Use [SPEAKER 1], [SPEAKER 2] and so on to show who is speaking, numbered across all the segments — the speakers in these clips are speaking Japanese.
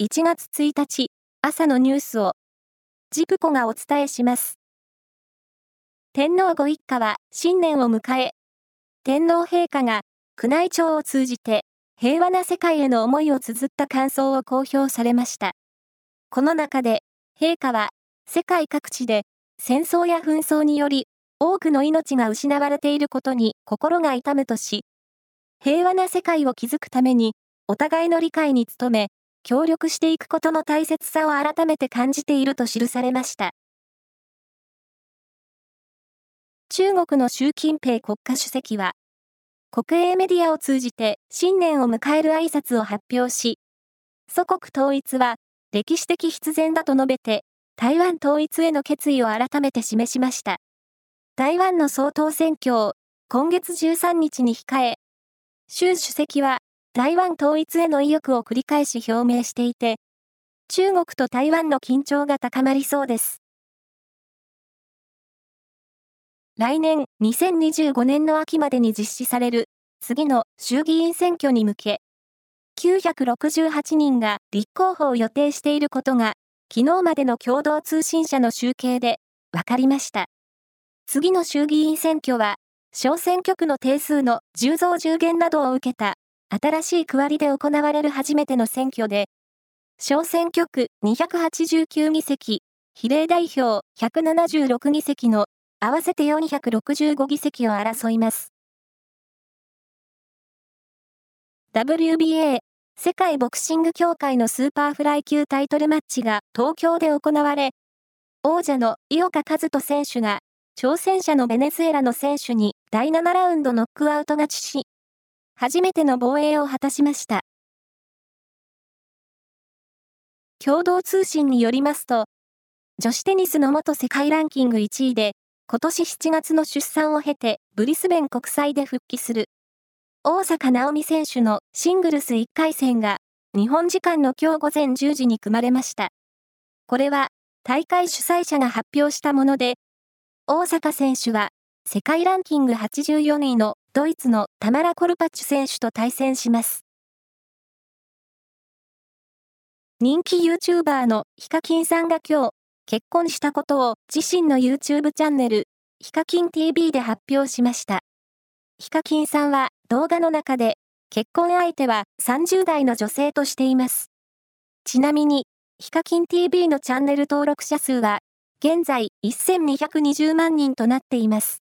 [SPEAKER 1] 1月1日朝のニュースをジプコがお伝えします。天皇ご一家は新年を迎え、天皇陛下が宮内庁を通じて平和な世界への思いを綴った感想を公表されました。この中で、陛下は世界各地で戦争や紛争により多くの命が失われていることに心が痛むとし、平和な世界を築くためにお互いの理解に努め、協力していくことの大切さを改めて感じていると記されました。中国の習近平国家主席は、国営メディアを通じて新年を迎える挨拶を発表し、祖国統一は歴史的必然だと述べて、台湾統一への決意を改めて示しました。台湾の総統選挙を今月13日に控え、習主席は台湾統一への意欲を繰り返し表明していて、中国と台湾の緊張が高まりそうです。来年2025年の秋までに実施される次の衆議院選挙に向け、968人が立候補を予定していることが、昨日までの共同通信社の集計で分かりました。次の衆議院選挙は、小選挙区の定数の10増10減などを受けた新しい区割りで行われる初めての選挙で、小選挙区289議席、比例代表176議席の合わせて465議席を争います。WBA 世界ボクシング協会のスーパーフライ級タイトルマッチが東京で行われ、王者の井岡一人選手が挑戦者のベネズエラの選手に第7ラウンドノックアウト勝ちし、初めての防衛を果たしました。共同通信によりますと、女子テニスの元世界ランキング1位で、今年7月の出産を経て、ブリスベン国際で復帰する、大坂なおみ選手のシングルス1回戦が、日本時間の今日午前10時に組まれました。これは、大会主催者が発表したもので、大坂選手は、世界ランキング84位のドイツのタマラ・コルパッチュ選手と対戦します。人気 YouTuber のヒカキンさんが今日、結婚したことを自身の YouTube チャンネル、ヒカキン TV で発表しました。ヒカキンさんは動画の中で、結婚相手は30代の女性としています。ちなみに、ヒカキン TV のチャンネル登録者数は、現在1220万人となっています。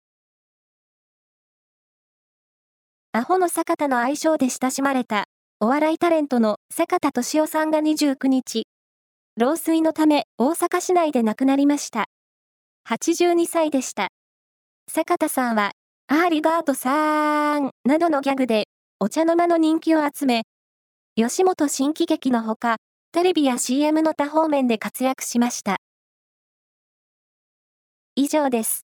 [SPEAKER 1] アホの坂田の愛称で親しまれた、お笑いタレントの坂田敏夫さんが29日、老衰のため大阪市内で亡くなりました。82歳でした。坂田さんは、ありがとうさーん、などのギャグで、お茶の間の人気を集め、吉本新喜劇のほか、テレビや CM の多方面で活躍しました。以上です。